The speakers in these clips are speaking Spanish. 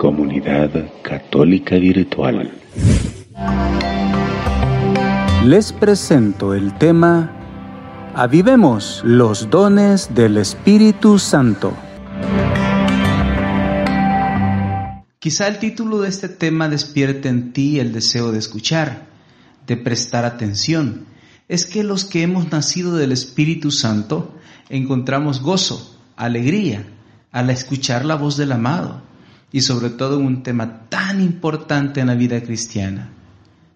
Comunidad Católica Virtual. Les presento el tema Avivemos los dones del Espíritu Santo. Quizá el título de este tema despierte en ti el deseo de escuchar, de prestar atención. Es que los que hemos nacido del Espíritu Santo encontramos gozo, alegría, al escuchar la voz del amado y sobre todo un tema tan importante en la vida cristiana.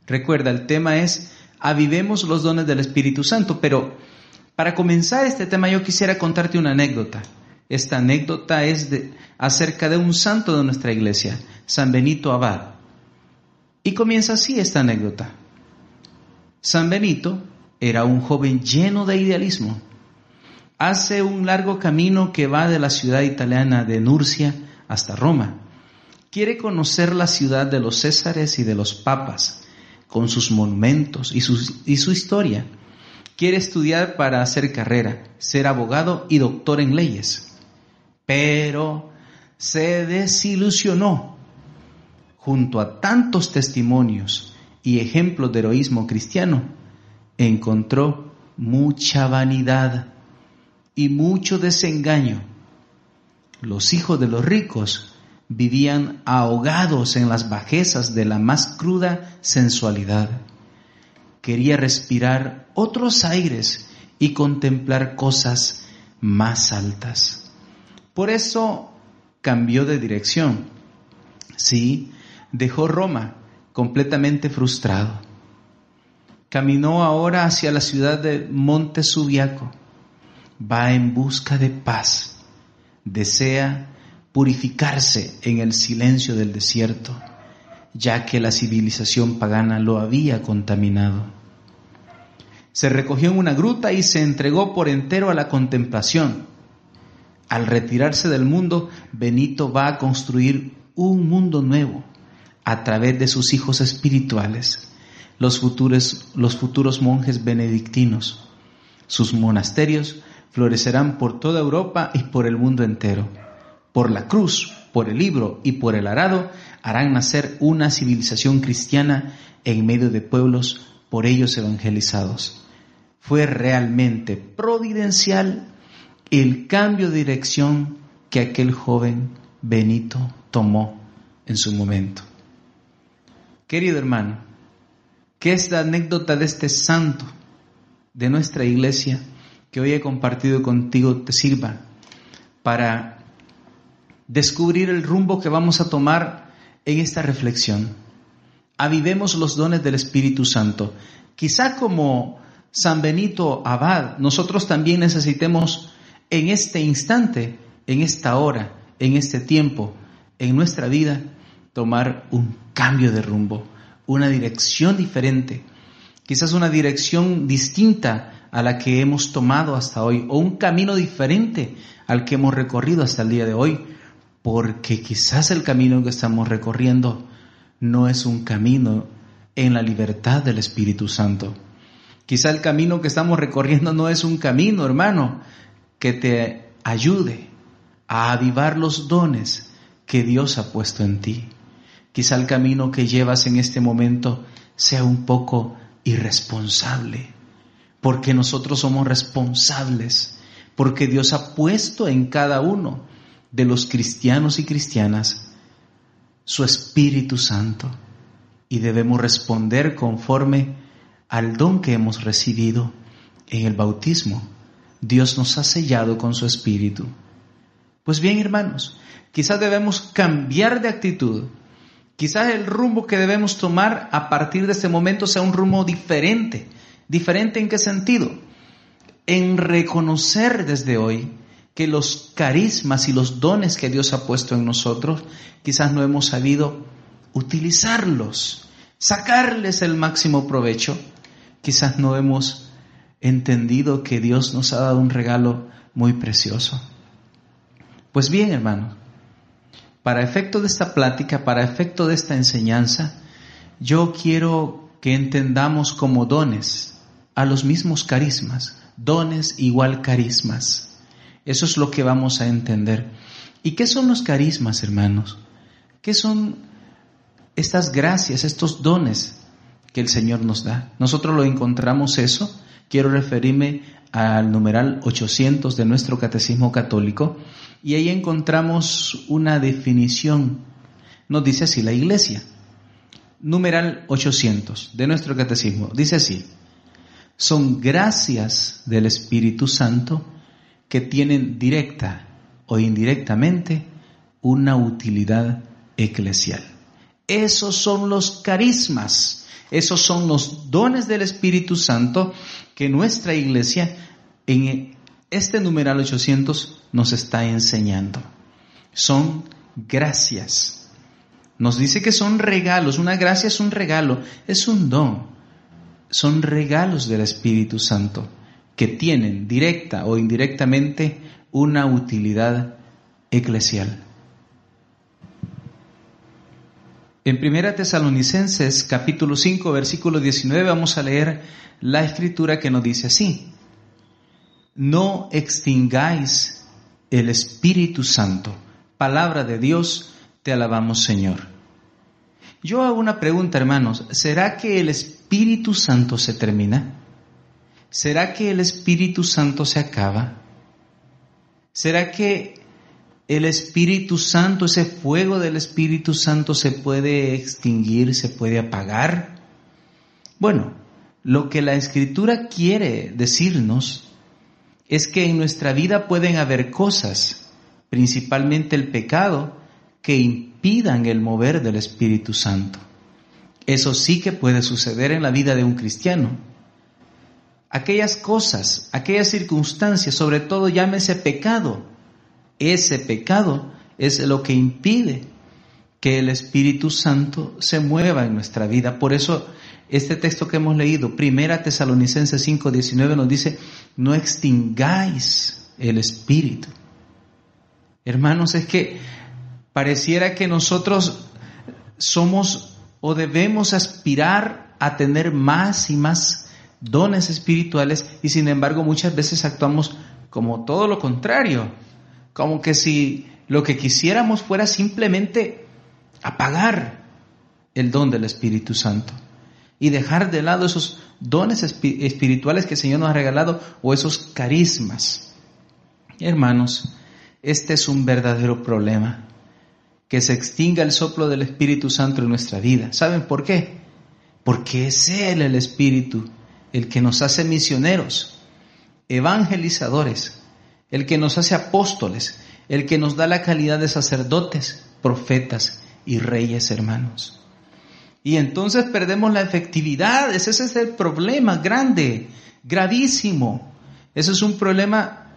Recuerda, el tema es avivemos los dones del Espíritu Santo, pero para comenzar este tema yo quisiera contarte una anécdota. Esta anécdota es de, acerca de un santo de nuestra iglesia, San Benito Abad. Y comienza así esta anécdota. San Benito era un joven lleno de idealismo. Hace un largo camino que va de la ciudad italiana de Nurcia hasta Roma. Quiere conocer la ciudad de los Césares y de los papas, con sus monumentos y su, historia. Quiere estudiar para hacer carrera, ser abogado y doctor en leyes. Pero se desilusionó. Junto a tantos testimonios y ejemplos de heroísmo cristiano, encontró mucha vanidad y mucho desengaño. Los hijos de los ricos vivían ahogados en las bajezas de la más cruda sensualidad. Quería respirar otros aires y contemplar cosas más altas. Por eso cambió de dirección. Sí, dejó Roma completamente frustrado. Caminó ahora hacia la ciudad de Monte Subiaco. Va en busca de paz. Desea purificarse en el silencio del desierto, ya que la civilización pagana lo había contaminado. Se recogió en una gruta y se entregó por entero a la contemplación. Al retirarse del mundo, Benito va a construir un mundo nuevo a través de sus hijos espirituales, los futuros, los futuros monjes benedictinos. Sus monasterios florecerán por toda Europa y por el mundo entero por la cruz, por el libro y por el arado, harán nacer una civilización cristiana en medio de pueblos por ellos evangelizados. Fue realmente providencial el cambio de dirección que aquel joven Benito tomó en su momento. Querido hermano, que esta anécdota de este santo de nuestra iglesia que hoy he compartido contigo te sirva para descubrir el rumbo que vamos a tomar en esta reflexión. Avivemos los dones del Espíritu Santo. Quizá como San Benito Abad, nosotros también necesitemos en este instante, en esta hora, en este tiempo, en nuestra vida, tomar un cambio de rumbo, una dirección diferente, quizás una dirección distinta a la que hemos tomado hasta hoy, o un camino diferente al que hemos recorrido hasta el día de hoy, porque quizás el camino que estamos recorriendo no es un camino en la libertad del Espíritu Santo. Quizá el camino que estamos recorriendo no es un camino, hermano, que te ayude a avivar los dones que Dios ha puesto en ti. Quizá el camino que llevas en este momento sea un poco irresponsable, porque nosotros somos responsables, porque Dios ha puesto en cada uno de los cristianos y cristianas su Espíritu Santo y debemos responder conforme al don que hemos recibido en el bautismo. Dios nos ha sellado con su Espíritu. Pues bien, hermanos, quizás debemos cambiar de actitud. Quizás el rumbo que debemos tomar a partir de este momento sea un rumbo diferente. ¿Diferente en qué sentido? En reconocer desde hoy que los carismas y los dones que Dios ha puesto en nosotros, quizás no hemos sabido utilizarlos, sacarles el máximo provecho. Quizás no hemos entendido que Dios nos ha dado un regalo muy precioso. Pues bien, hermano, para efecto de esta plática, para efecto de esta enseñanza, yo quiero que entendamos como dones a los mismos carismas, dones igual carismas. Eso es lo que vamos a entender. ¿Y qué son los carismas, hermanos? ¿Qué son estas gracias, estos dones que el Señor nos da? Nosotros lo encontramos eso. Quiero referirme al numeral 800 de nuestro Catecismo Católico y ahí encontramos una definición. Nos dice así la Iglesia. Numeral 800 de nuestro Catecismo. Dice así. Son gracias del Espíritu Santo que tienen directa o indirectamente una utilidad eclesial. Esos son los carismas, esos son los dones del Espíritu Santo que nuestra iglesia en este numeral 800 nos está enseñando. Son gracias. Nos dice que son regalos. Una gracia es un regalo, es un don. Son regalos del Espíritu Santo que tienen directa o indirectamente una utilidad eclesial. En Primera Tesalonicenses capítulo 5 versículo 19 vamos a leer la escritura que nos dice así. No extingáis el Espíritu Santo. Palabra de Dios, te alabamos Señor. Yo hago una pregunta, hermanos. ¿Será que el Espíritu Santo se termina? ¿Será que el Espíritu Santo se acaba? ¿Será que el Espíritu Santo, ese fuego del Espíritu Santo se puede extinguir, se puede apagar. Bueno, lo que la Escritura quiere decirnos es que en nuestra vida pueden haber cosas, principalmente el pecado, que impidan el mover del Espíritu Santo. Eso sí que puede suceder en la vida de un cristiano. Aquellas cosas, aquellas circunstancias, sobre todo llámese pecado, ese pecado es lo que impide que el Espíritu Santo se mueva en nuestra vida. Por eso este texto que hemos leído, Primera Tesalonicenses 5:19 nos dice, no extingáis el Espíritu. Hermanos, es que pareciera que nosotros somos o debemos aspirar a tener más y más dones espirituales y sin embargo muchas veces actuamos como todo lo contrario como que si lo que quisiéramos fuera simplemente apagar el don del Espíritu Santo y dejar de lado esos dones espirituales que el Señor nos ha regalado o esos carismas. Hermanos, este es un verdadero problema, que se extinga el soplo del Espíritu Santo en nuestra vida. ¿Saben por qué? Porque es Él el Espíritu el que nos hace misioneros, evangelizadores, el que nos hace apóstoles, el que nos da la calidad de sacerdotes, profetas y reyes hermanos. Y entonces perdemos la efectividad, ese es el problema grande, gravísimo. Ese es un problema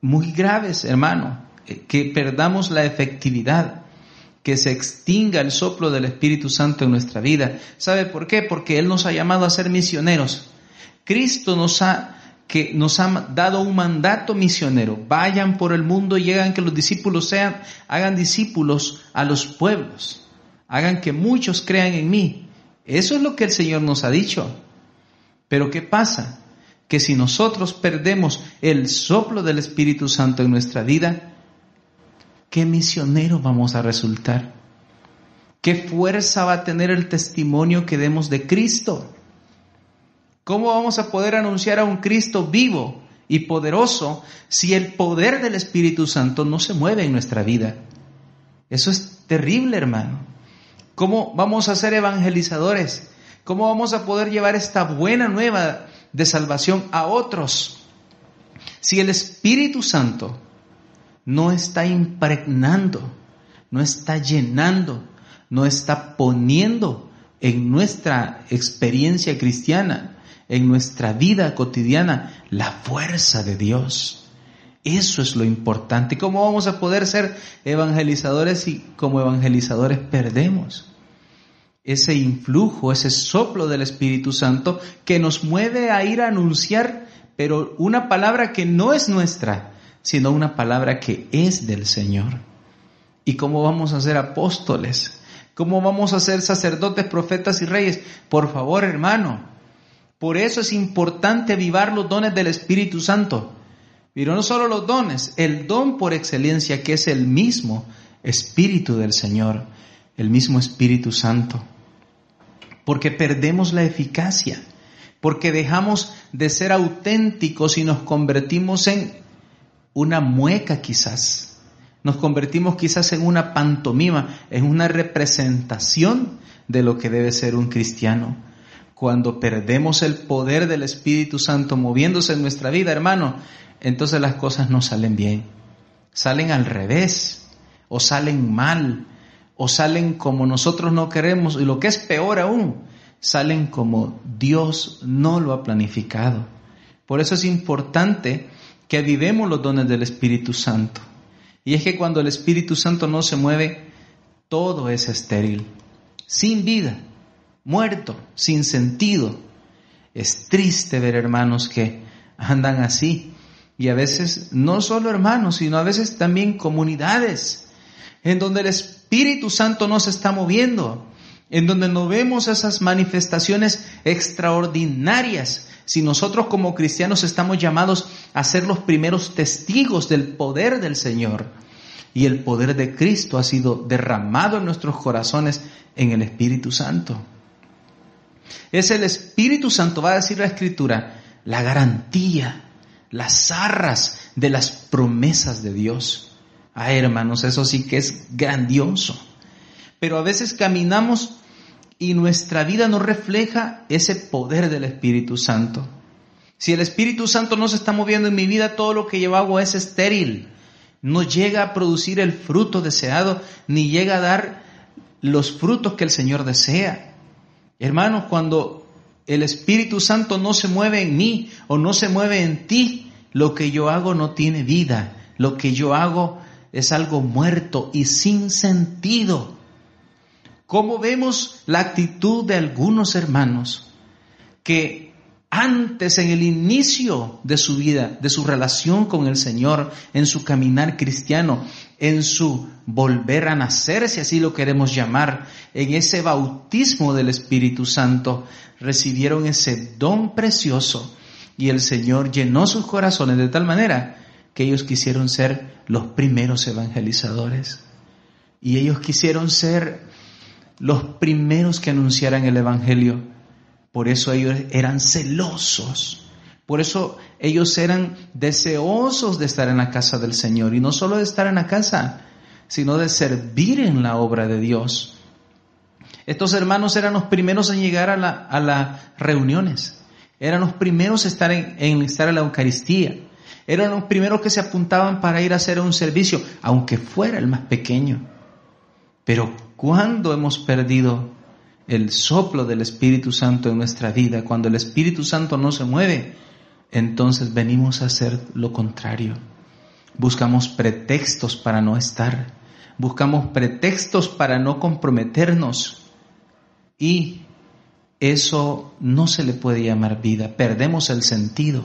muy grave, hermano, eh, que perdamos la efectividad, que se extinga el soplo del Espíritu Santo en nuestra vida. ¿Sabe por qué? Porque Él nos ha llamado a ser misioneros. Cristo nos ha que nos ha dado un mandato misionero. Vayan por el mundo y hagan que los discípulos sean, hagan discípulos a los pueblos. Hagan que muchos crean en mí. Eso es lo que el Señor nos ha dicho. Pero ¿qué pasa? Que si nosotros perdemos el soplo del Espíritu Santo en nuestra vida, ¿qué misionero vamos a resultar? ¿Qué fuerza va a tener el testimonio que demos de Cristo? ¿Cómo vamos a poder anunciar a un Cristo vivo y poderoso si el poder del Espíritu Santo no se mueve en nuestra vida? Eso es terrible, hermano. ¿Cómo vamos a ser evangelizadores? ¿Cómo vamos a poder llevar esta buena nueva de salvación a otros? Si el Espíritu Santo no está impregnando, no está llenando, no está poniendo en nuestra experiencia cristiana en nuestra vida cotidiana la fuerza de Dios. Eso es lo importante. ¿Cómo vamos a poder ser evangelizadores si como evangelizadores perdemos? Ese influjo, ese soplo del Espíritu Santo que nos mueve a ir a anunciar, pero una palabra que no es nuestra, sino una palabra que es del Señor. ¿Y cómo vamos a ser apóstoles? ¿Cómo vamos a ser sacerdotes, profetas y reyes? Por favor, hermano, por eso es importante avivar los dones del Espíritu Santo. Pero no solo los dones, el don por excelencia que es el mismo, Espíritu del Señor, el mismo Espíritu Santo. Porque perdemos la eficacia, porque dejamos de ser auténticos y nos convertimos en una mueca quizás. Nos convertimos quizás en una pantomima, en una representación de lo que debe ser un cristiano. Cuando perdemos el poder del Espíritu Santo moviéndose en nuestra vida, hermano, entonces las cosas no salen bien. Salen al revés, o salen mal, o salen como nosotros no queremos, y lo que es peor aún, salen como Dios no lo ha planificado. Por eso es importante que vivemos los dones del Espíritu Santo. Y es que cuando el Espíritu Santo no se mueve, todo es estéril, sin vida, muerto, sin sentido. Es triste ver hermanos que andan así. Y a veces no solo hermanos, sino a veces también comunidades, en donde el Espíritu Santo no se está moviendo, en donde no vemos esas manifestaciones extraordinarias. Si nosotros como cristianos estamos llamados a ser los primeros testigos del poder del Señor, y el poder de Cristo ha sido derramado en nuestros corazones en el Espíritu Santo. Es el Espíritu Santo, va a decir la Escritura, la garantía, las arras de las promesas de Dios. Ah, hermanos, eso sí que es grandioso. Pero a veces caminamos y nuestra vida no refleja ese poder del Espíritu Santo. Si el Espíritu Santo no se está moviendo en mi vida, todo lo que yo hago es estéril. No llega a producir el fruto deseado, ni llega a dar los frutos que el Señor desea. Hermanos, cuando el Espíritu Santo no se mueve en mí o no se mueve en ti, lo que yo hago no tiene vida. Lo que yo hago es algo muerto y sin sentido. ¿Cómo vemos la actitud de algunos hermanos que antes, en el inicio de su vida, de su relación con el Señor, en su caminar cristiano, en su volver a nacer, si así lo queremos llamar, en ese bautismo del Espíritu Santo, recibieron ese don precioso y el Señor llenó sus corazones de tal manera que ellos quisieron ser los primeros evangelizadores. Y ellos quisieron ser los primeros que anunciaran el Evangelio. Por eso ellos eran celosos. Por eso ellos eran deseosos de estar en la casa del Señor. Y no solo de estar en la casa, sino de servir en la obra de Dios. Estos hermanos eran los primeros en llegar a, las reuniones. Eran los primeros en estar en, en estar en la Eucaristía. Eran los primeros que se apuntaban para ir a hacer un servicio, aunque fuera el más pequeño. Pero cuando hemos perdido el soplo del Espíritu Santo en nuestra vida, cuando el Espíritu Santo no se mueve, entonces venimos a hacer lo contrario. Buscamos pretextos para no estar, buscamos pretextos para no comprometernos y eso no se le puede llamar vida. Perdemos el sentido,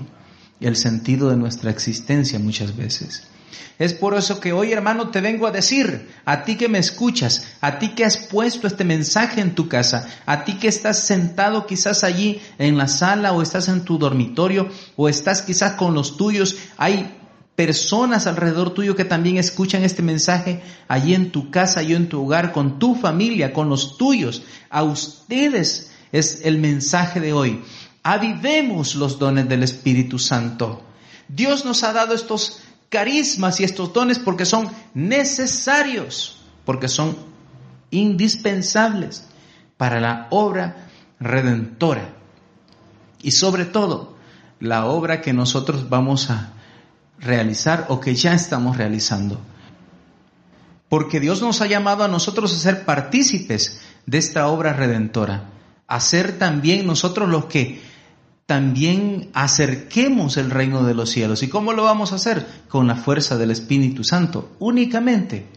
el sentido de nuestra existencia muchas veces. Es por eso que hoy, hermano, te vengo a decir, a ti que me escuchas, a ti que has puesto este mensaje en tu casa, a ti que estás sentado quizás allí en la sala o estás en tu dormitorio o estás quizás con los tuyos, hay personas alrededor tuyo que también escuchan este mensaje allí en tu casa, y en tu hogar, con tu familia, con los tuyos. A ustedes es el mensaje de hoy. Avivemos los dones del Espíritu Santo. Dios nos ha dado estos carismas y estos dones porque son necesarios, porque son indispensables para la obra redentora. Y sobre todo, la obra que nosotros vamos a realizar o que ya estamos realizando. Porque Dios nos ha llamado a nosotros a ser partícipes de esta obra redentora, a ser también nosotros los que también acerquemos el reino de los cielos. ¿Y cómo lo vamos a hacer? Con la fuerza del Espíritu Santo, únicamente.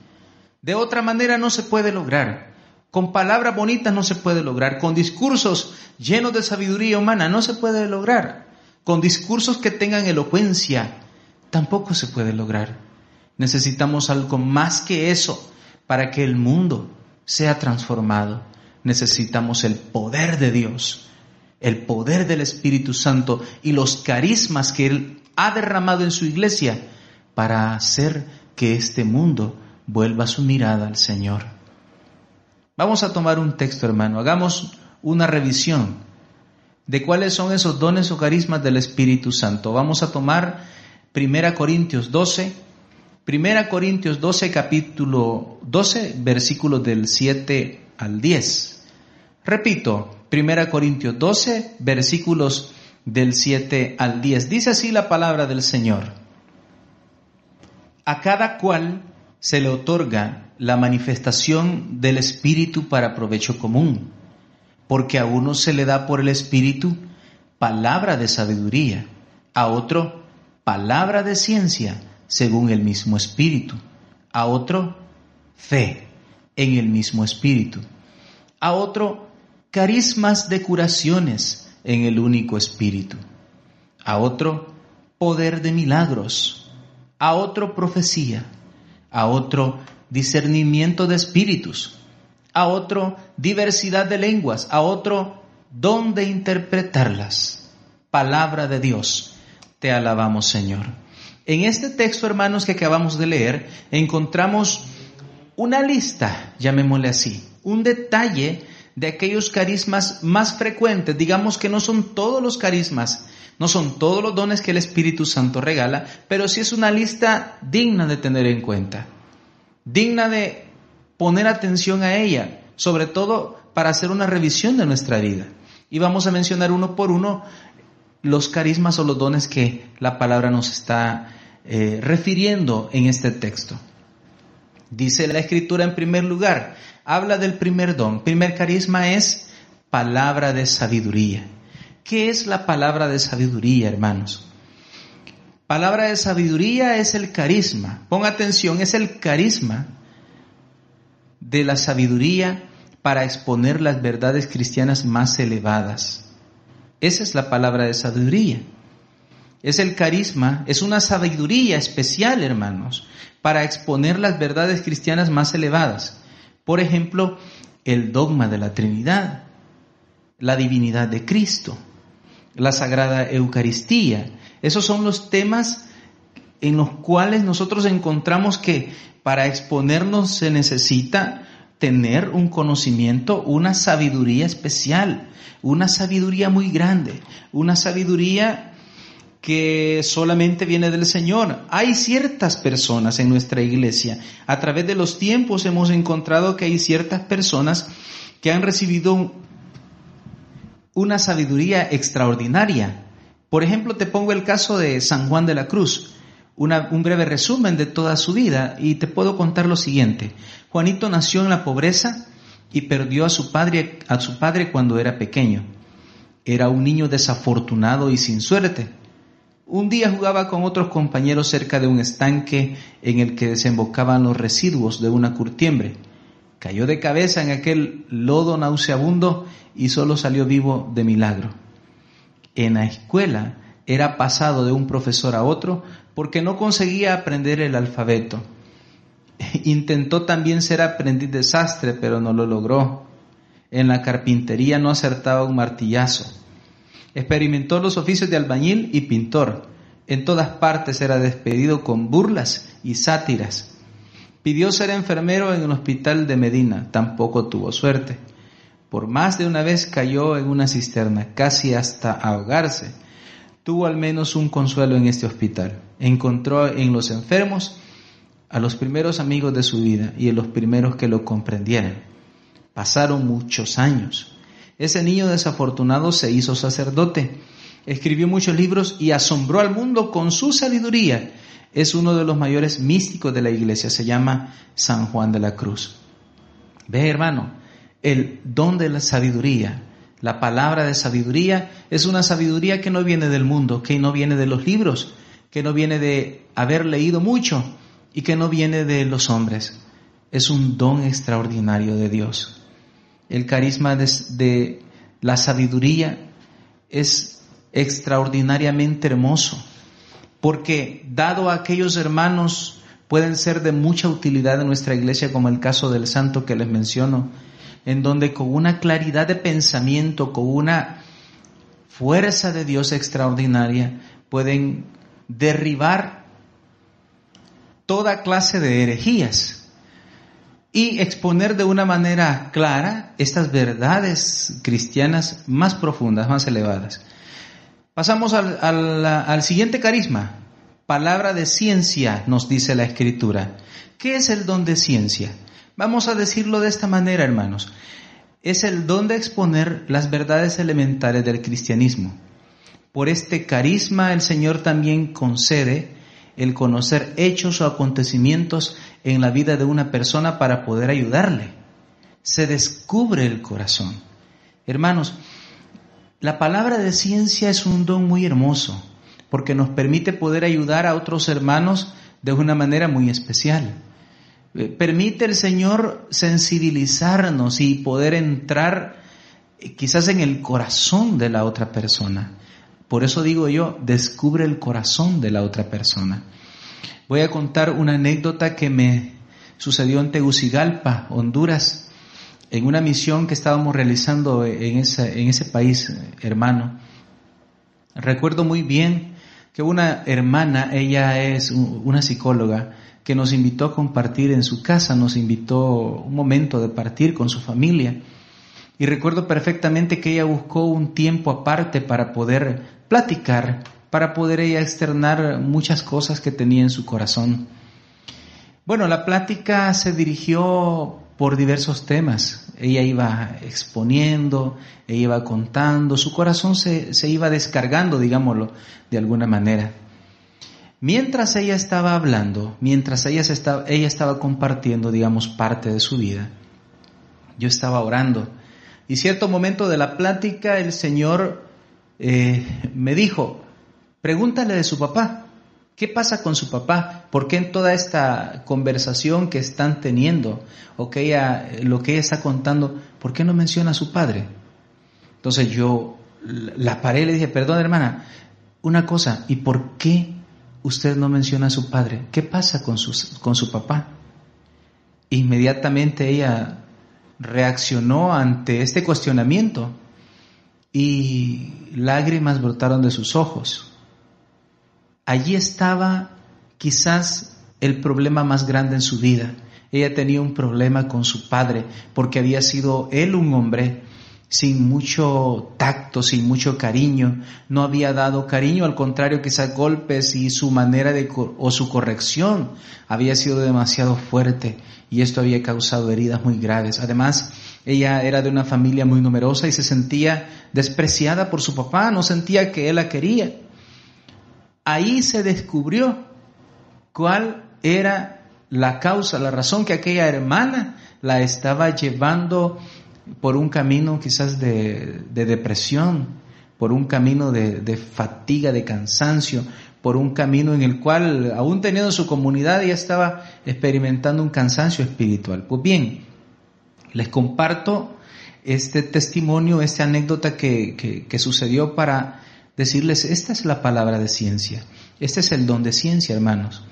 De otra manera no se puede lograr. Con palabras bonitas no se puede lograr. Con discursos llenos de sabiduría humana no se puede lograr. Con discursos que tengan elocuencia tampoco se puede lograr. Necesitamos algo más que eso para que el mundo sea transformado. Necesitamos el poder de Dios el poder del Espíritu Santo y los carismas que Él ha derramado en su iglesia para hacer que este mundo vuelva su mirada al Señor. Vamos a tomar un texto, hermano. Hagamos una revisión de cuáles son esos dones o carismas del Espíritu Santo. Vamos a tomar 1 Corintios 12, 1 Corintios 12, capítulo 12, versículos del 7 al 10. Repito, 1 Corintios 12, versículos del 7 al 10. Dice así la palabra del Señor. A cada cual se le otorga la manifestación del Espíritu para provecho común, porque a uno se le da por el Espíritu palabra de sabiduría, a otro palabra de ciencia según el mismo Espíritu, a otro fe en el mismo Espíritu, a otro carismas de curaciones en el único Espíritu, a otro poder de milagros, a otro profecía, a otro discernimiento de espíritus, a otro diversidad de lenguas, a otro don de interpretarlas. Palabra de Dios, te alabamos Señor. En este texto, hermanos, que acabamos de leer, encontramos una lista, llamémosle así, un detalle de aquellos carismas más frecuentes. Digamos que no son todos los carismas, no son todos los dones que el Espíritu Santo regala, pero sí es una lista digna de tener en cuenta, digna de poner atención a ella, sobre todo para hacer una revisión de nuestra vida. Y vamos a mencionar uno por uno los carismas o los dones que la palabra nos está eh, refiriendo en este texto. Dice la escritura en primer lugar, habla del primer don. Primer carisma es palabra de sabiduría. ¿Qué es la palabra de sabiduría, hermanos? Palabra de sabiduría es el carisma. Ponga atención, es el carisma de la sabiduría para exponer las verdades cristianas más elevadas. Esa es la palabra de sabiduría. Es el carisma, es una sabiduría especial, hermanos, para exponer las verdades cristianas más elevadas. Por ejemplo, el dogma de la Trinidad, la divinidad de Cristo, la Sagrada Eucaristía. Esos son los temas en los cuales nosotros encontramos que para exponernos se necesita tener un conocimiento, una sabiduría especial, una sabiduría muy grande, una sabiduría que solamente viene del Señor. Hay ciertas personas en nuestra iglesia. A través de los tiempos hemos encontrado que hay ciertas personas que han recibido una sabiduría extraordinaria. Por ejemplo, te pongo el caso de San Juan de la Cruz, un breve resumen de toda su vida y te puedo contar lo siguiente. Juanito nació en la pobreza y perdió a su padre, a su padre cuando era pequeño. Era un niño desafortunado y sin suerte un día jugaba con otros compañeros cerca de un estanque en el que desembocaban los residuos de una curtiembre. Cayó de cabeza en aquel lodo nauseabundo y solo salió vivo de milagro. En la escuela era pasado de un profesor a otro porque no conseguía aprender el alfabeto. Intentó también ser aprendiz de sastre, pero no lo logró. En la carpintería no acertaba un martillazo. Experimentó los oficios de albañil y pintor. En todas partes era despedido con burlas y sátiras. Pidió ser enfermero en un hospital de Medina. Tampoco tuvo suerte. Por más de una vez cayó en una cisterna, casi hasta ahogarse. Tuvo al menos un consuelo en este hospital. Encontró en los enfermos a los primeros amigos de su vida y en los primeros que lo comprendieran. Pasaron muchos años. Ese niño desafortunado se hizo sacerdote, escribió muchos libros y asombró al mundo con su sabiduría. Es uno de los mayores místicos de la iglesia, se llama San Juan de la Cruz. Ve hermano, el don de la sabiduría, la palabra de sabiduría es una sabiduría que no viene del mundo, que no viene de los libros, que no viene de haber leído mucho y que no viene de los hombres. Es un don extraordinario de Dios el carisma de, la sabiduría es extraordinariamente hermoso, porque dado a aquellos hermanos pueden ser de mucha utilidad en nuestra iglesia, como el caso del santo que les menciono, en donde con una claridad de pensamiento, con una fuerza de Dios extraordinaria, pueden derribar toda clase de herejías y exponer de una manera clara estas verdades cristianas más profundas, más elevadas. Pasamos al, al, siguiente carisma, palabra de ciencia, nos dice la escritura. ¿Qué es el don de ciencia? Vamos a decirlo de esta manera, hermanos. Es el don de exponer las verdades elementales del cristianismo. Por este carisma el Señor también concede el conocer hechos o acontecimientos en la vida de una persona para poder ayudarle. Se descubre el corazón. Hermanos, la palabra de ciencia es un don muy hermoso porque nos permite poder ayudar a otros hermanos de una manera muy especial. Eh, permite el Señor sensibilizarnos y poder entrar eh, quizás en el corazón de la otra persona. Por eso digo yo, descubre el corazón de la otra persona. Voy a contar una anécdota que me sucedió en Tegucigalpa, Honduras, en una misión que estábamos realizando en ese, en ese país, hermano. Recuerdo muy bien que una hermana, ella es una psicóloga, que nos invitó a compartir en su casa, nos invitó un momento de partir con su familia. Y recuerdo perfectamente que ella buscó un tiempo aparte para poder platicar, para poder ella externar muchas cosas que tenía en su corazón. Bueno, la plática se dirigió por diversos temas. Ella iba exponiendo, ella iba contando, su corazón se, se iba descargando, digámoslo, de alguna manera. Mientras ella estaba hablando, mientras ella, estaba, ella estaba compartiendo, digamos, parte de su vida, yo estaba orando y cierto momento de la plática el Señor eh, me dijo, pregúntale de su papá, ¿qué pasa con su papá? ¿Por qué en toda esta conversación que están teniendo o que ella, lo que ella está contando, ¿por qué no menciona a su padre? Entonces yo la paré y le dije, perdón hermana, una cosa, ¿y por qué usted no menciona a su padre? ¿Qué pasa con, con su papá? Inmediatamente ella reaccionó ante este cuestionamiento y lágrimas brotaron de sus ojos. Allí estaba quizás el problema más grande en su vida. Ella tenía un problema con su padre porque había sido él un hombre sin mucho tacto, sin mucho cariño, no había dado cariño, al contrario quizás golpes y su manera de o su corrección había sido demasiado fuerte y esto había causado heridas muy graves. Además, ella era de una familia muy numerosa y se sentía despreciada por su papá, no sentía que él la quería. Ahí se descubrió cuál era la causa, la razón que aquella hermana la estaba llevando por un camino quizás de, depresión, por un camino de, de, fatiga, de cansancio, por un camino en el cual, aún teniendo su comunidad, ya estaba experimentando un cansancio espiritual. Pues bien, les comparto este testimonio, esta anécdota que, que, sucedió para decirles, esta es la palabra de ciencia, este es el don de ciencia, hermanos.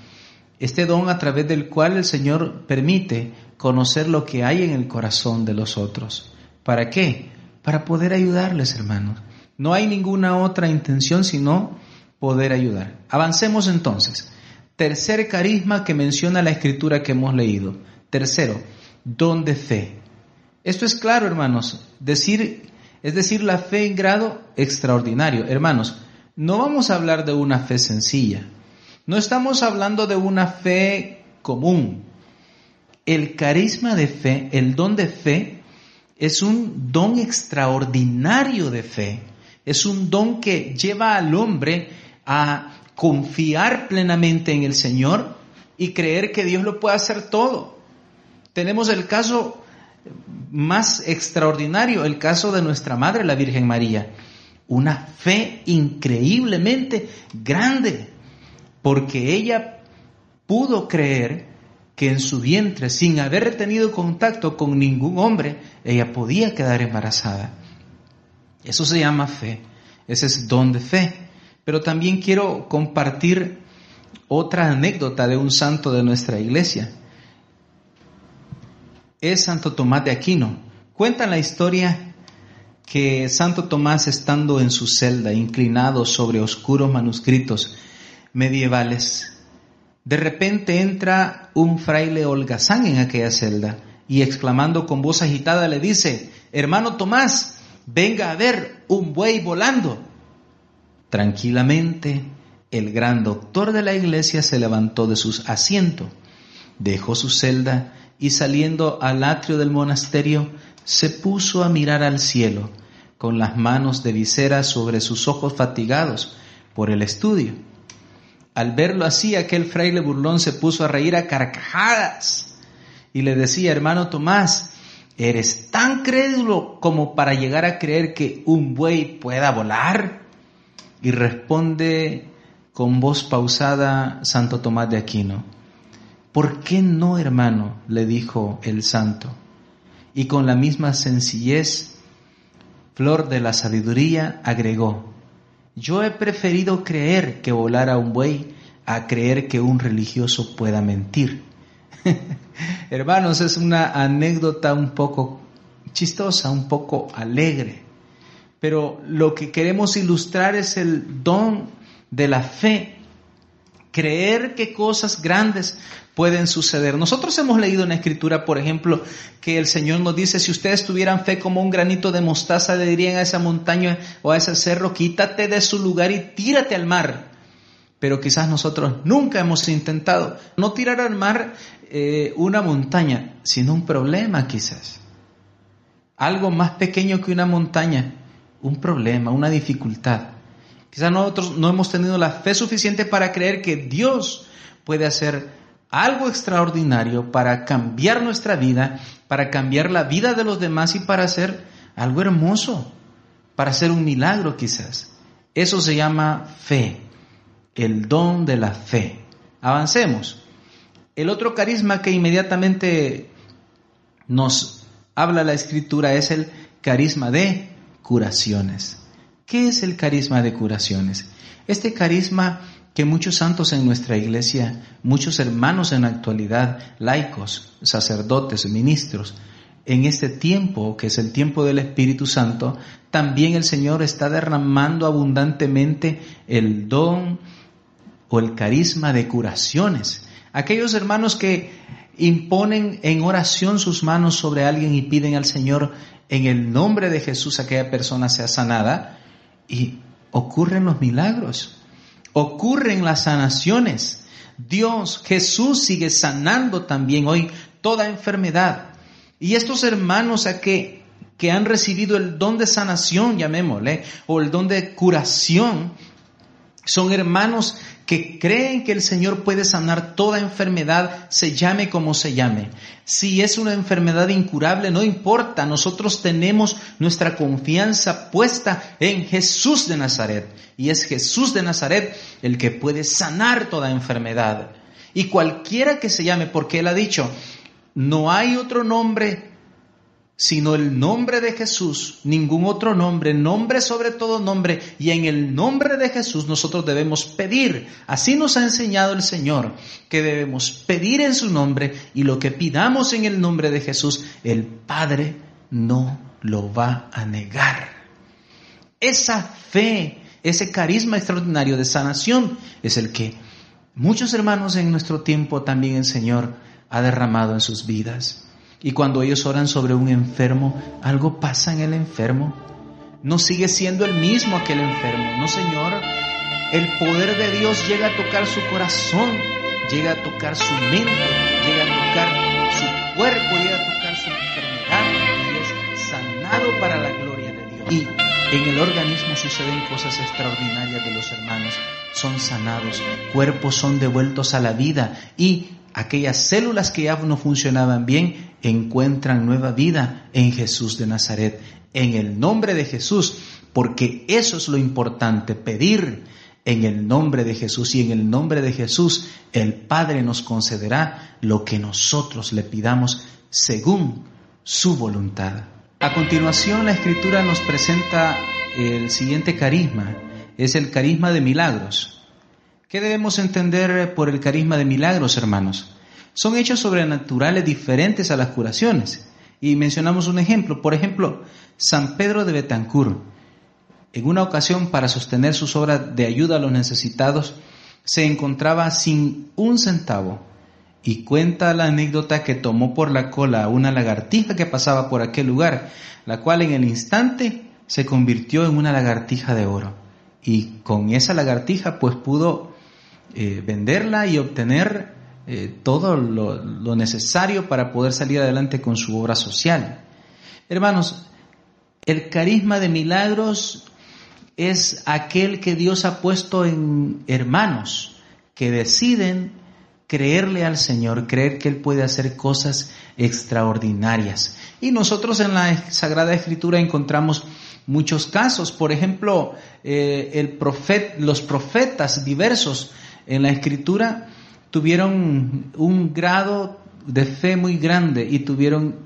Este don a través del cual el Señor permite conocer lo que hay en el corazón de los otros. ¿Para qué? Para poder ayudarles, hermanos. No hay ninguna otra intención sino poder ayudar. Avancemos entonces. Tercer carisma que menciona la escritura que hemos leído. Tercero, don de fe. Esto es claro, hermanos. Decir, es decir, la fe en grado extraordinario. Hermanos, no vamos a hablar de una fe sencilla. No estamos hablando de una fe común. El carisma de fe, el don de fe, es un don extraordinario de fe. Es un don que lleva al hombre a confiar plenamente en el Señor y creer que Dios lo puede hacer todo. Tenemos el caso más extraordinario, el caso de nuestra Madre, la Virgen María. Una fe increíblemente grande, porque ella pudo creer que en su vientre, sin haber tenido contacto con ningún hombre, ella podía quedar embarazada. Eso se llama fe, ese es don de fe. Pero también quiero compartir otra anécdota de un santo de nuestra iglesia es Santo Tomás de Aquino. Cuentan la historia que Santo Tomás estando en su celda, inclinado sobre oscuros manuscritos medievales, de repente entra un fraile holgazán en aquella celda. y exclamando con voz agitada le dice, hermano Tomás, venga a ver un buey volando. Tranquilamente, el gran doctor de la iglesia se levantó de su asiento, dejó su celda y saliendo al atrio del monasterio, se puso a mirar al cielo, con las manos de visera sobre sus ojos fatigados por el estudio. Al verlo así, aquel fraile burlón se puso a reír a carcajadas y le decía, hermano Tomás, ¿eres tan crédulo como para llegar a creer que un buey pueda volar? Y responde con voz pausada Santo Tomás de Aquino, ¿por qué no, hermano? le dijo el santo. Y con la misma sencillez, flor de la sabiduría, agregó, yo he preferido creer que volara un buey a creer que un religioso pueda mentir. Hermanos, es una anécdota un poco chistosa, un poco alegre, pero lo que queremos ilustrar es el don de la fe, creer que cosas grandes pueden suceder. Nosotros hemos leído en la escritura, por ejemplo, que el Señor nos dice, si ustedes tuvieran fe como un granito de mostaza, le dirían a esa montaña o a ese cerro, quítate de su lugar y tírate al mar. Pero quizás nosotros nunca hemos intentado no tirar al mar eh, una montaña, sino un problema quizás. Algo más pequeño que una montaña, un problema, una dificultad. Quizás nosotros no hemos tenido la fe suficiente para creer que Dios puede hacer algo extraordinario para cambiar nuestra vida, para cambiar la vida de los demás y para hacer algo hermoso, para hacer un milagro quizás. Eso se llama fe, el don de la fe. Avancemos. El otro carisma que inmediatamente nos habla la escritura es el carisma de curaciones. ¿Qué es el carisma de curaciones? Este carisma que muchos santos en nuestra iglesia, muchos hermanos en la actualidad, laicos, sacerdotes, ministros, en este tiempo, que es el tiempo del Espíritu Santo, también el Señor está derramando abundantemente el don o el carisma de curaciones. Aquellos hermanos que imponen en oración sus manos sobre alguien y piden al Señor en el nombre de Jesús aquella persona sea sanada y ocurren los milagros ocurren las sanaciones. Dios, Jesús sigue sanando también hoy toda enfermedad. Y estos hermanos a que, que han recibido el don de sanación, llamémosle, o el don de curación, son hermanos que creen que el Señor puede sanar toda enfermedad, se llame como se llame. Si es una enfermedad incurable, no importa, nosotros tenemos nuestra confianza puesta en Jesús de Nazaret. Y es Jesús de Nazaret el que puede sanar toda enfermedad. Y cualquiera que se llame, porque Él ha dicho, no hay otro nombre sino el nombre de Jesús, ningún otro nombre, nombre sobre todo nombre, y en el nombre de Jesús nosotros debemos pedir. Así nos ha enseñado el Señor, que debemos pedir en su nombre, y lo que pidamos en el nombre de Jesús, el Padre no lo va a negar. Esa fe, ese carisma extraordinario de sanación es el que muchos hermanos en nuestro tiempo también el Señor ha derramado en sus vidas. Y cuando ellos oran sobre un enfermo, algo pasa en el enfermo. No sigue siendo el mismo aquel enfermo. No, Señor. El poder de Dios llega a tocar su corazón, llega a tocar su mente, llega a tocar su cuerpo, llega a tocar su enfermedad y es sanado para la gloria de Dios. Y en el organismo suceden cosas extraordinarias de los hermanos. Son sanados, cuerpos son devueltos a la vida y aquellas células que ya no funcionaban bien encuentran nueva vida en Jesús de Nazaret, en el nombre de Jesús, porque eso es lo importante, pedir en el nombre de Jesús y en el nombre de Jesús el Padre nos concederá lo que nosotros le pidamos según su voluntad. A continuación la escritura nos presenta el siguiente carisma, es el carisma de milagros. ¿Qué debemos entender por el carisma de milagros, hermanos? Son hechos sobrenaturales diferentes a las curaciones. Y mencionamos un ejemplo, por ejemplo, San Pedro de Betancourt. En una ocasión, para sostener sus obras de ayuda a los necesitados, se encontraba sin un centavo y cuenta la anécdota que tomó por la cola a una lagartija que pasaba por aquel lugar, la cual en el instante se convirtió en una lagartija de oro. Y con esa lagartija pues pudo eh, venderla y obtener eh, todo lo, necesario para poder salir adelante con su obra social. Hermanos, el carisma de milagros es aquel que Dios ha puesto en hermanos que deciden creerle al Señor, creer que Él puede hacer cosas extraordinarias. Y nosotros en la Sagrada Escritura encontramos muchos casos. Por ejemplo, eh, el los profetas diversos en la Escritura tuvieron un grado de fe muy grande y tuvieron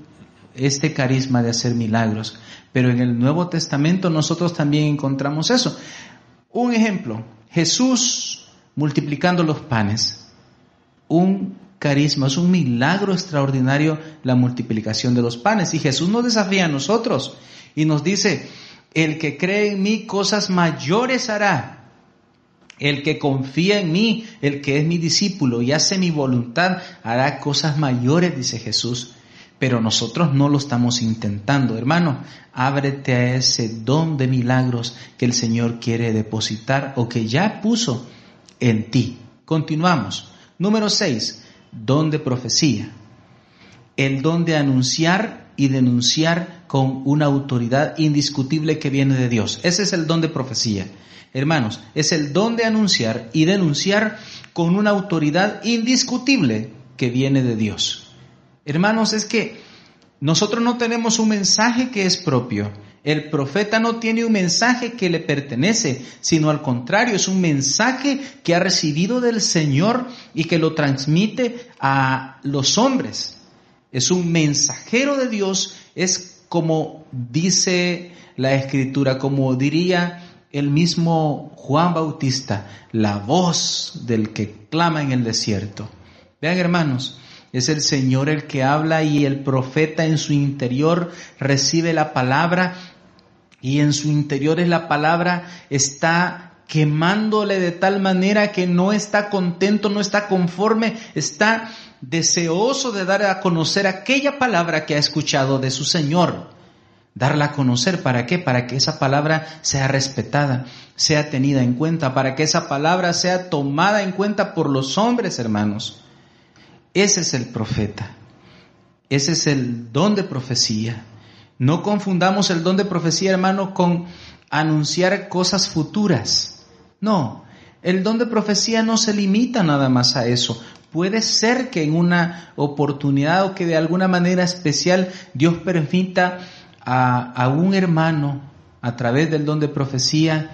este carisma de hacer milagros. Pero en el Nuevo Testamento nosotros también encontramos eso. Un ejemplo, Jesús multiplicando los panes un carisma, es un milagro extraordinario la multiplicación de los panes. Y Jesús nos desafía a nosotros y nos dice, el que cree en mí cosas mayores hará. El que confía en mí, el que es mi discípulo y hace mi voluntad, hará cosas mayores, dice Jesús. Pero nosotros no lo estamos intentando, hermano. Ábrete a ese don de milagros que el Señor quiere depositar o que ya puso en ti. Continuamos. Número 6, don de profecía. El don de anunciar y denunciar con una autoridad indiscutible que viene de Dios. Ese es el don de profecía. Hermanos, es el don de anunciar y denunciar con una autoridad indiscutible que viene de Dios. Hermanos, es que nosotros no tenemos un mensaje que es propio. El profeta no tiene un mensaje que le pertenece, sino al contrario, es un mensaje que ha recibido del Señor y que lo transmite a los hombres. Es un mensajero de Dios, es como dice la escritura, como diría el mismo Juan Bautista, la voz del que clama en el desierto. Vean hermanos, es el Señor el que habla y el profeta en su interior recibe la palabra y en su interior es la palabra está quemándole de tal manera que no está contento, no está conforme, está deseoso de dar a conocer aquella palabra que ha escuchado de su Señor. Darla a conocer, ¿para qué? Para que esa palabra sea respetada, sea tenida en cuenta, para que esa palabra sea tomada en cuenta por los hombres, hermanos. Ese es el profeta. Ese es el don de profecía. No confundamos el don de profecía, hermano, con anunciar cosas futuras. No, el don de profecía no se limita nada más a eso. Puede ser que en una oportunidad o que de alguna manera especial Dios permita a, un hermano a través del don de profecía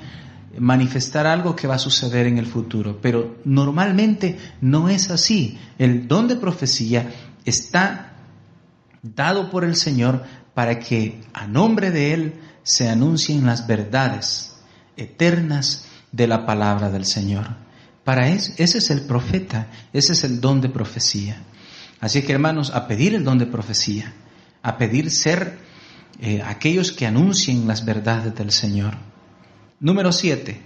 manifestar algo que va a suceder en el futuro. Pero normalmente no es así. El don de profecía está dado por el Señor para que a nombre de Él se anuncien las verdades eternas de la palabra del Señor. Para eso, ese es el profeta, ese es el don de profecía. Así que hermanos, a pedir el don de profecía, a pedir ser eh, aquellos que anuncien las verdades del Señor. Número siete,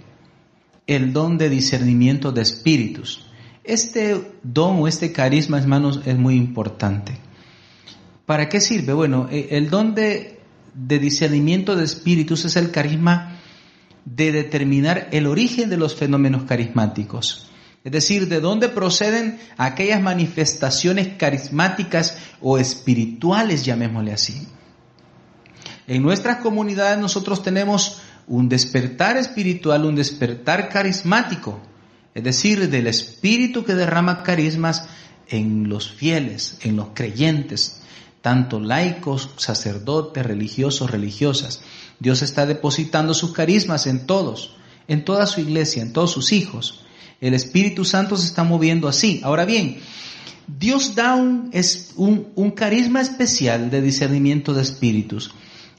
el don de discernimiento de espíritus. Este don o este carisma, hermanos, es muy importante. ¿Para qué sirve? Bueno, eh, el don de, discernimiento de espíritus es el carisma de determinar el origen de los fenómenos carismáticos. Es decir, de dónde proceden aquellas manifestaciones carismáticas o espirituales, llamémosle así. En nuestras comunidades nosotros tenemos un despertar espiritual, un despertar carismático, es decir, del espíritu que derrama carismas en los fieles, en los creyentes, tanto laicos, sacerdotes, religiosos, religiosas. Dios está depositando sus carismas en todos, en toda su iglesia, en todos sus hijos. El Espíritu Santo se está moviendo así. Ahora bien, Dios da un, un carisma especial de discernimiento de espíritus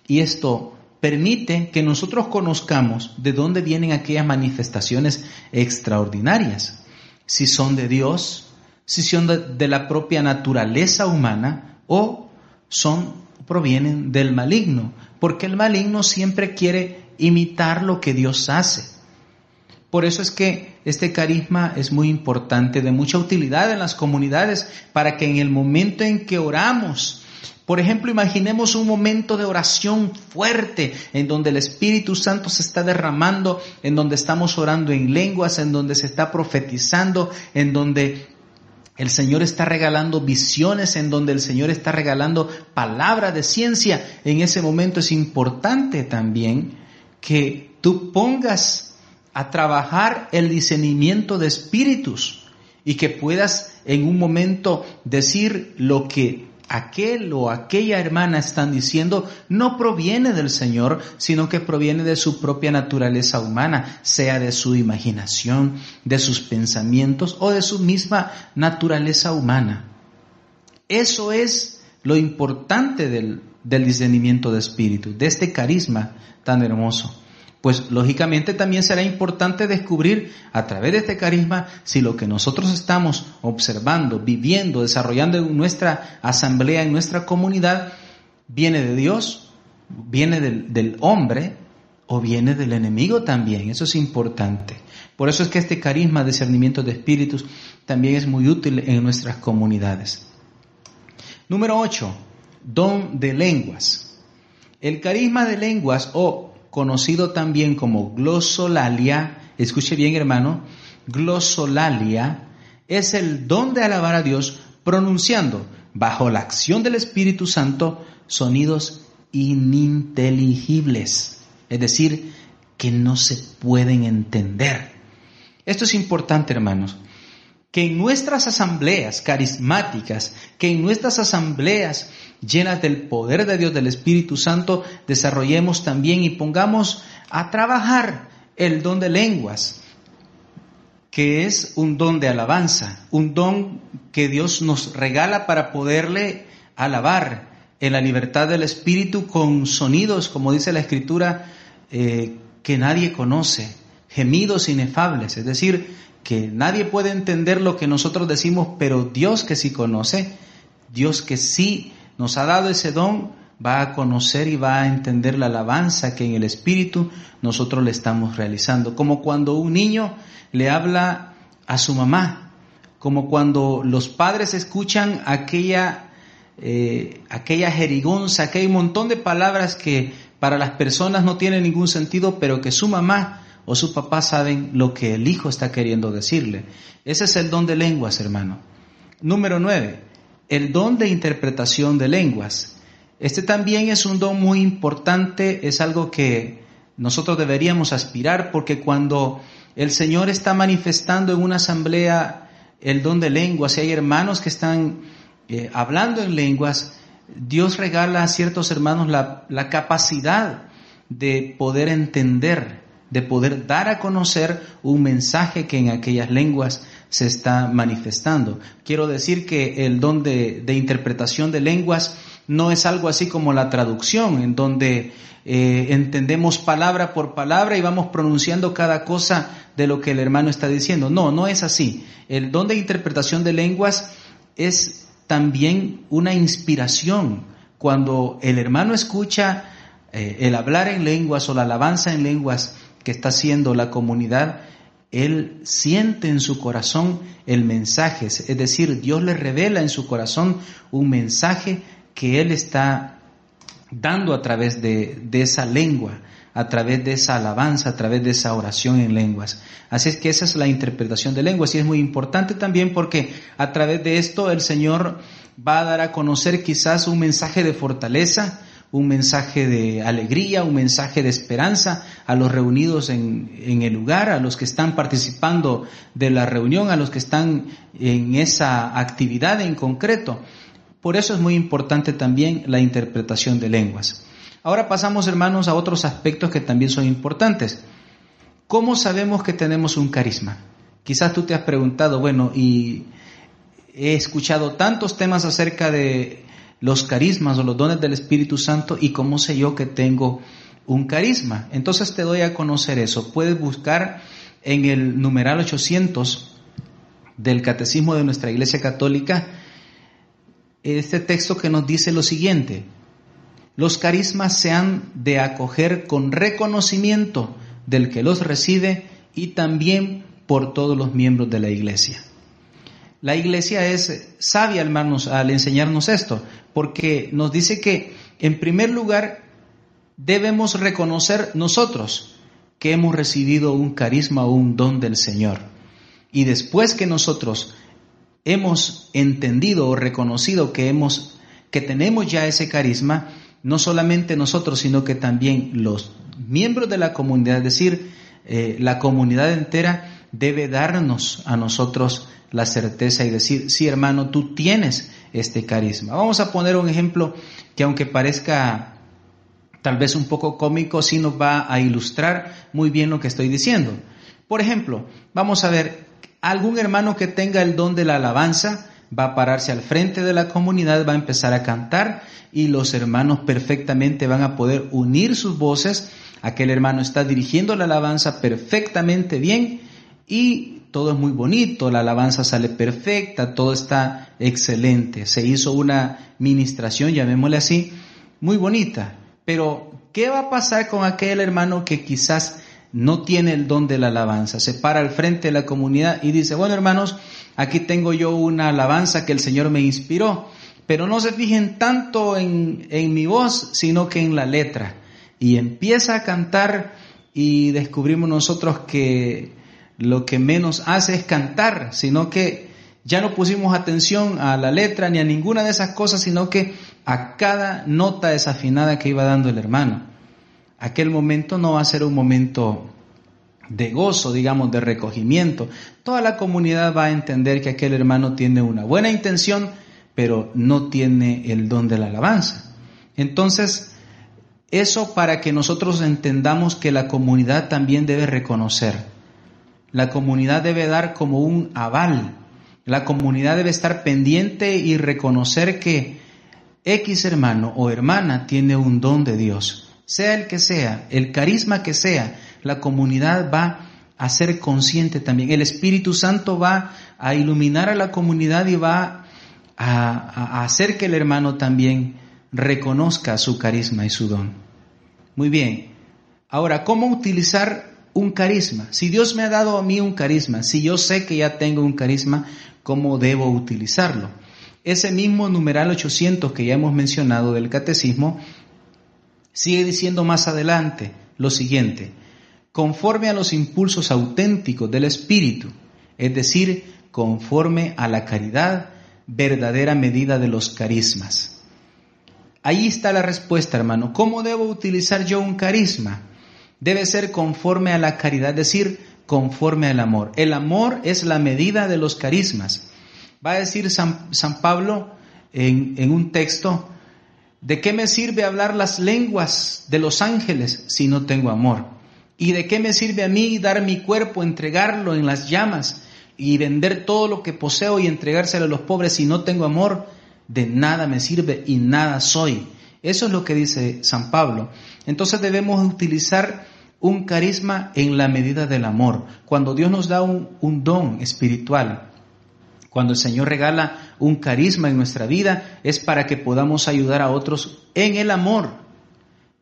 y esto permite que nosotros conozcamos de dónde vienen aquellas manifestaciones extraordinarias, si son de Dios, si son de, la propia naturaleza humana o son, provienen del maligno, porque el maligno siempre quiere imitar lo que Dios hace. Por eso es que este carisma es muy importante, de mucha utilidad en las comunidades, para que en el momento en que oramos, por ejemplo, imaginemos un momento de oración fuerte en donde el Espíritu Santo se está derramando, en donde estamos orando en lenguas, en donde se está profetizando, en donde el Señor está regalando visiones, en donde el Señor está regalando palabra de ciencia. En ese momento es importante también que tú pongas a trabajar el discernimiento de espíritus y que puedas en un momento decir lo que aquel o aquella hermana están diciendo no proviene del Señor, sino que proviene de su propia naturaleza humana, sea de su imaginación, de sus pensamientos o de su misma naturaleza humana. Eso es lo importante del, del discernimiento de espíritu, de este carisma tan hermoso pues lógicamente también será importante descubrir a través de este carisma si lo que nosotros estamos observando, viviendo, desarrollando en nuestra asamblea, en nuestra comunidad, viene de Dios, viene del, hombre o viene del enemigo también. Eso es importante. Por eso es que este carisma, discernimiento de espíritus, también es muy útil en nuestras comunidades. Número 8. Don de lenguas. El carisma de lenguas o conocido también como glosolalia, escuche bien hermano, glosolalia es el don de alabar a Dios pronunciando bajo la acción del Espíritu Santo sonidos ininteligibles, es decir, que no se pueden entender. Esto es importante, hermanos, que en nuestras asambleas carismáticas, que en nuestras asambleas llenas del poder de Dios, del Espíritu Santo, desarrollemos también y pongamos a trabajar el don de lenguas, que es un don de alabanza, un don que Dios nos regala para poderle alabar en la libertad del Espíritu con sonidos, como dice la Escritura, eh, que nadie conoce, gemidos inefables, es decir, que nadie puede entender lo que nosotros decimos, pero Dios que sí conoce, Dios que sí nos ha dado ese don, va a conocer y va a entender la alabanza que en el Espíritu nosotros le estamos realizando. Como cuando un niño le habla a su mamá, como cuando los padres escuchan aquella, eh, aquella jerigonza, aquel montón de palabras que para las personas no tienen ningún sentido, pero que su mamá o su papá saben lo que el hijo está queriendo decirle. Ese es el don de lenguas, hermano. Número nueve, el don de interpretación de lenguas. Este también es un don muy importante, es algo que nosotros deberíamos aspirar porque cuando el Señor está manifestando en una asamblea el don de lenguas y hay hermanos que están eh, hablando en lenguas, Dios regala a ciertos hermanos la capacidad de poder entender, de poder dar a conocer un mensaje que en aquellas lenguas se está manifestando. Quiero decir que el don de, interpretación de lenguas no es algo así como la traducción, en donde eh, entendemos palabra por palabra y vamos pronunciando cada cosa de lo que el hermano está diciendo. No, no es así. El don de interpretación de lenguas es también una inspiración. Cuando el hermano escucha eh, el hablar en lenguas o la alabanza en lenguas que está haciendo la comunidad, él siente en su corazón el mensaje, es decir, Dios le revela en su corazón un mensaje que Él está dando a través de, esa lengua, a través de esa alabanza, a través de esa oración en lenguas. Así es que esa es la interpretación de lenguas y es muy importante también porque a través de esto el Señor va a dar a conocer quizás un mensaje de fortaleza, un mensaje de alegría, un mensaje de esperanza a los reunidos en, en, el lugar, a los que están participando de la reunión, a los que están en esa actividad en concreto. Por eso es muy importante también la interpretación de lenguas. Ahora pasamos, hermanos, a otros aspectos que también son importantes. ¿Cómo sabemos que tenemos un carisma? Quizás tú te has preguntado, bueno, y he escuchado tantos temas acerca de los carismas o los dones del Espíritu Santo y cómo sé yo que tengo un carisma. Entonces te doy a conocer eso. Puedes buscar en el numeral 800 del Catecismo de nuestra Iglesia Católica este texto que nos dice lo siguiente. Los carismas se han de acoger con reconocimiento del que los recibe y también por todos los miembros de la iglesia. La iglesia es sabia, hermanos, al enseñarnos esto, porque nos dice que, en primer lugar, debemos reconocer nosotros que hemos recibido un carisma o un don del Señor. Y después que nosotros hemos entendido o reconocido que hemos que tenemos ya ese carisma, no solamente nosotros, sino que también los miembros de la comunidad, es decir, eh, la comunidad entera debe darnos a nosotros la certeza y decir, sí hermano, tú tienes este carisma. Vamos a poner un ejemplo que aunque parezca tal vez un poco cómico, sí nos va a ilustrar muy bien lo que estoy diciendo. Por ejemplo, vamos a ver, algún hermano que tenga el don de la alabanza va a pararse al frente de la comunidad, va a empezar a cantar y los hermanos perfectamente van a poder unir sus voces. Aquel hermano está dirigiendo la alabanza perfectamente bien y todo es muy bonito, la alabanza sale perfecta, todo está excelente. Se hizo una ministración, llamémosle así, muy bonita. Pero, ¿qué va a pasar con aquel hermano que quizás no tiene el don de la alabanza? Se para al frente de la comunidad y dice, bueno hermanos, aquí tengo yo una alabanza que el Señor me inspiró, pero no se fijen tanto en, en mi voz, sino que en la letra. Y empieza a cantar y descubrimos nosotros que lo que menos hace es cantar, sino que ya no pusimos atención a la letra ni a ninguna de esas cosas, sino que a cada nota desafinada que iba dando el hermano. Aquel momento no va a ser un momento de gozo, digamos, de recogimiento. Toda la comunidad va a entender que aquel hermano tiene una buena intención, pero no tiene el don de la alabanza. Entonces, eso para que nosotros entendamos que la comunidad también debe reconocer la comunidad debe dar como un aval. La comunidad debe estar pendiente y reconocer que X hermano o hermana tiene un don de Dios. Sea el que sea, el carisma que sea, la comunidad va a ser consciente también. El Espíritu Santo va a iluminar a la comunidad y va a, a hacer que el hermano también reconozca su carisma y su don. Muy bien. Ahora, ¿cómo utilizar un carisma. Si Dios me ha dado a mí un carisma, si yo sé que ya tengo un carisma, ¿cómo debo utilizarlo? Ese mismo numeral 800 que ya hemos mencionado del catecismo sigue diciendo más adelante lo siguiente, conforme a los impulsos auténticos del Espíritu, es decir, conforme a la caridad, verdadera medida de los carismas. Ahí está la respuesta, hermano. ¿Cómo debo utilizar yo un carisma? Debe ser conforme a la caridad, es decir, conforme al amor. El amor es la medida de los carismas. Va a decir San, Pablo en, en un texto, ¿de qué me sirve hablar las lenguas de los ángeles si no tengo amor? ¿Y de qué me sirve a mí dar mi cuerpo, entregarlo en las llamas y vender todo lo que poseo y entregárselo a los pobres si no tengo amor? De nada me sirve y nada soy. Eso es lo que dice San Pablo. Entonces debemos utilizar un carisma en la medida del amor. Cuando Dios nos da un, don espiritual, cuando el Señor regala un carisma en nuestra vida, es para que podamos ayudar a otros en el amor.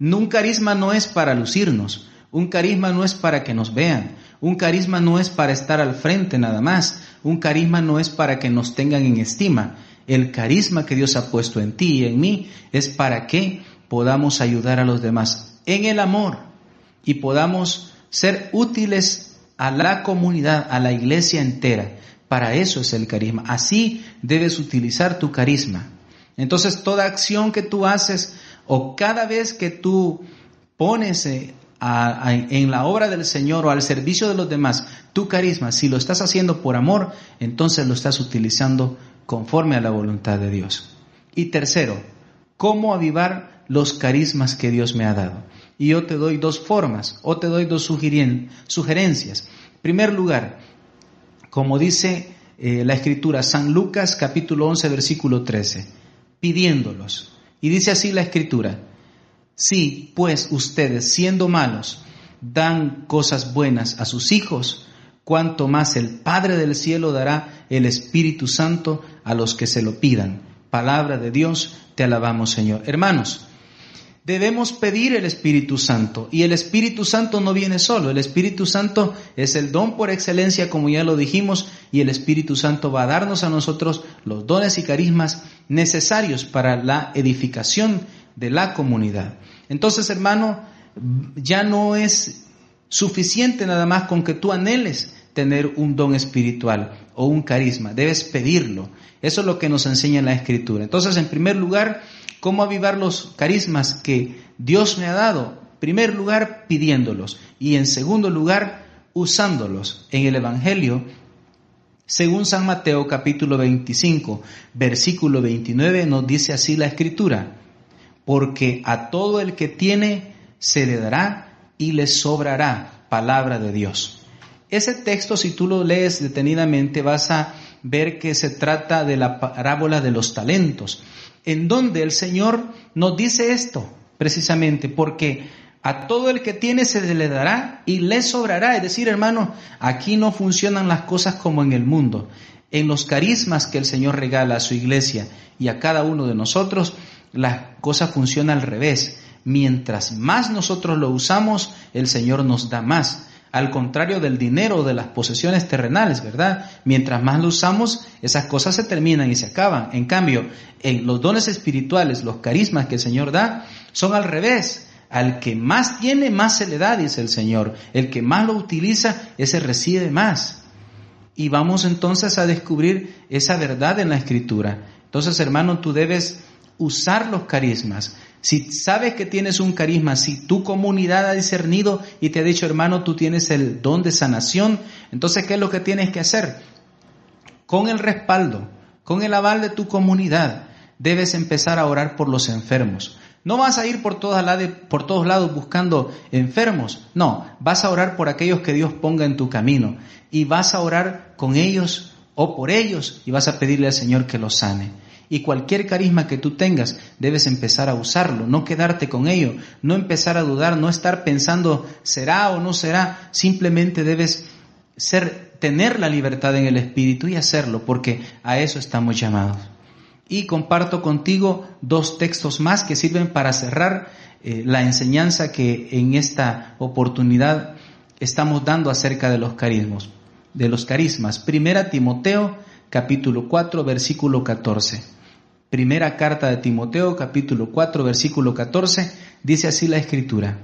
Un carisma no es para lucirnos, un carisma no es para que nos vean, un carisma no es para estar al frente nada más, un carisma no es para que nos tengan en estima. El carisma que Dios ha puesto en ti y en mí es para que podamos ayudar a los demás en el amor y podamos ser útiles a la comunidad, a la iglesia entera. Para eso es el carisma. Así debes utilizar tu carisma. Entonces toda acción que tú haces o cada vez que tú pones eh, en la obra del Señor o al servicio de los demás tu carisma, si lo estás haciendo por amor, entonces lo estás utilizando conforme a la voluntad de Dios. Y tercero, ¿cómo avivar los carismas que Dios me ha dado? Y yo te doy dos formas o te doy dos sugerencias. En primer lugar, como dice eh, la escritura, San Lucas capítulo 11 versículo 13, pidiéndolos. Y dice así la escritura, si pues ustedes siendo malos dan cosas buenas a sus hijos, cuanto más el Padre del cielo dará el Espíritu Santo a los que se lo pidan. Palabra de Dios, te alabamos Señor. Hermanos, debemos pedir el Espíritu Santo. Y el Espíritu Santo no viene solo, el Espíritu Santo es el don por excelencia, como ya lo dijimos, y el Espíritu Santo va a darnos a nosotros los dones y carismas necesarios para la edificación de la comunidad. Entonces, hermano, ya no es suficiente nada más con que tú anheles tener un don espiritual o un carisma, debes pedirlo. Eso es lo que nos enseña la Escritura. Entonces, en primer lugar, cómo avivar los carismas que Dios me ha dado. En primer lugar, pidiéndolos. Y en segundo lugar, usándolos. En el Evangelio, según San Mateo capítulo 25, versículo 29, nos dice así la Escritura. Porque a todo el que tiene, se le dará y le sobrará palabra de Dios. Ese texto, si tú lo lees detenidamente, vas a ver que se trata de la parábola de los talentos en donde el Señor nos dice esto, precisamente, porque a todo el que tiene se le dará y le sobrará. Es decir, hermano, aquí no funcionan las cosas como en el mundo. En los carismas que el Señor regala a su iglesia y a cada uno de nosotros, la cosa funciona al revés. Mientras más nosotros lo usamos, el Señor nos da más al contrario del dinero o de las posesiones terrenales, ¿verdad? Mientras más lo usamos, esas cosas se terminan y se acaban. En cambio, en los dones espirituales, los carismas que el Señor da, son al revés. Al que más tiene, más se le da, dice el Señor. El que más lo utiliza, ese recibe más. Y vamos entonces a descubrir esa verdad en la Escritura. Entonces, hermano, tú debes usar los carismas. Si sabes que tienes un carisma, si tu comunidad ha discernido y te ha dicho, hermano, tú tienes el don de sanación, entonces, ¿qué es lo que tienes que hacer? Con el respaldo, con el aval de tu comunidad, debes empezar a orar por los enfermos. No vas a ir por, por todos lados buscando enfermos, no, vas a orar por aquellos que Dios ponga en tu camino y vas a orar con ellos o por ellos y vas a pedirle al Señor que los sane. Y cualquier carisma que tú tengas, debes empezar a usarlo, no quedarte con ello, no empezar a dudar, no estar pensando será o no será, simplemente debes ser tener la libertad en el espíritu y hacerlo, porque a eso estamos llamados. Y comparto contigo dos textos más que sirven para cerrar eh, la enseñanza que en esta oportunidad estamos dando acerca de los carismas. De los carismas. Primera Timoteo capítulo 4 versículo 14. Primera carta de Timoteo, capítulo 4, versículo 14, dice así la escritura.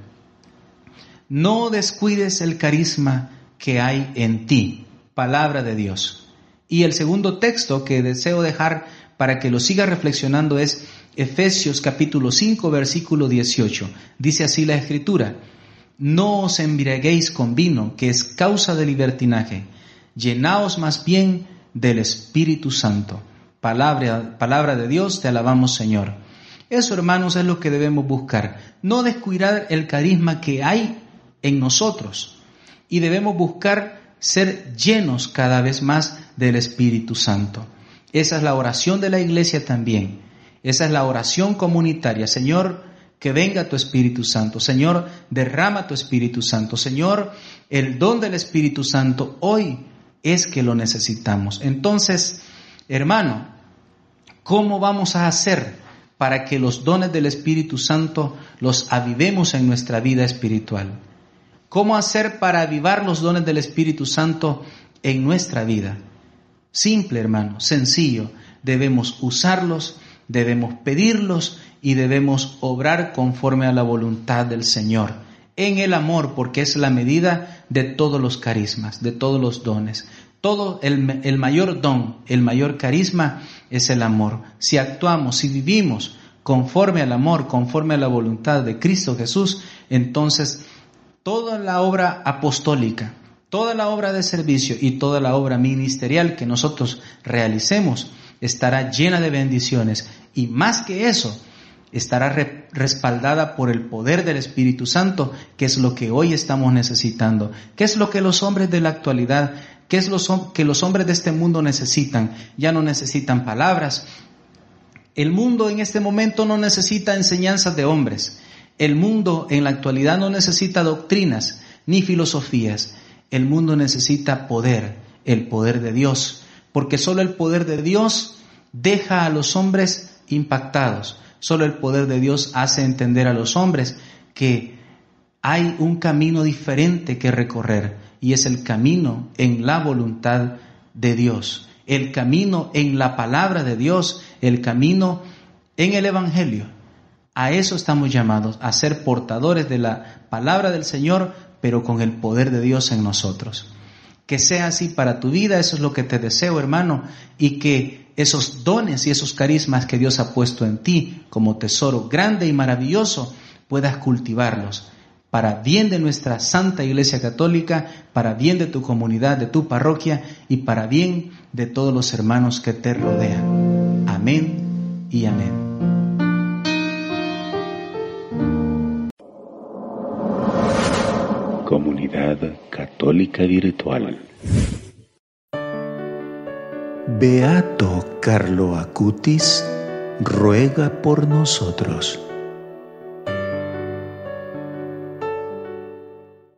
No descuides el carisma que hay en ti, palabra de Dios. Y el segundo texto que deseo dejar para que lo siga reflexionando es Efesios capítulo 5, versículo 18. Dice así la escritura. No os embriaguéis con vino, que es causa de libertinaje. Llenaos más bien del Espíritu Santo Palabra, palabra de Dios, te alabamos Señor. Eso, hermanos, es lo que debemos buscar. No descuidar el carisma que hay en nosotros. Y debemos buscar ser llenos cada vez más del Espíritu Santo. Esa es la oración de la iglesia también. Esa es la oración comunitaria. Señor, que venga tu Espíritu Santo. Señor, derrama tu Espíritu Santo. Señor, el don del Espíritu Santo hoy es que lo necesitamos. Entonces, hermano, ¿Cómo vamos a hacer para que los dones del Espíritu Santo los avivemos en nuestra vida espiritual? ¿Cómo hacer para avivar los dones del Espíritu Santo en nuestra vida? Simple, hermano, sencillo. Debemos usarlos, debemos pedirlos y debemos obrar conforme a la voluntad del Señor, en el amor, porque es la medida de todos los carismas, de todos los dones. Todo el, el mayor don, el mayor carisma es el amor. Si actuamos, si vivimos conforme al amor, conforme a la voluntad de Cristo Jesús, entonces toda la obra apostólica, toda la obra de servicio y toda la obra ministerial que nosotros realicemos estará llena de bendiciones y más que eso, estará respaldada por el poder del Espíritu Santo, que es lo que hoy estamos necesitando, que es lo que los hombres de la actualidad ¿Qué es lo que los hombres de este mundo necesitan? Ya no necesitan palabras. El mundo en este momento no necesita enseñanzas de hombres. El mundo en la actualidad no necesita doctrinas ni filosofías. El mundo necesita poder, el poder de Dios, porque solo el poder de Dios deja a los hombres impactados. Solo el poder de Dios hace entender a los hombres que hay un camino diferente que recorrer y es el camino en la voluntad de Dios, el camino en la palabra de Dios, el camino en el Evangelio. A eso estamos llamados, a ser portadores de la palabra del Señor, pero con el poder de Dios en nosotros. Que sea así para tu vida, eso es lo que te deseo, hermano, y que esos dones y esos carismas que Dios ha puesto en ti como tesoro grande y maravilloso, puedas cultivarlos para bien de nuestra Santa Iglesia Católica, para bien de tu comunidad, de tu parroquia y para bien de todos los hermanos que te rodean. Amén y amén. Comunidad Católica Virtual. Beato Carlo Acutis ruega por nosotros.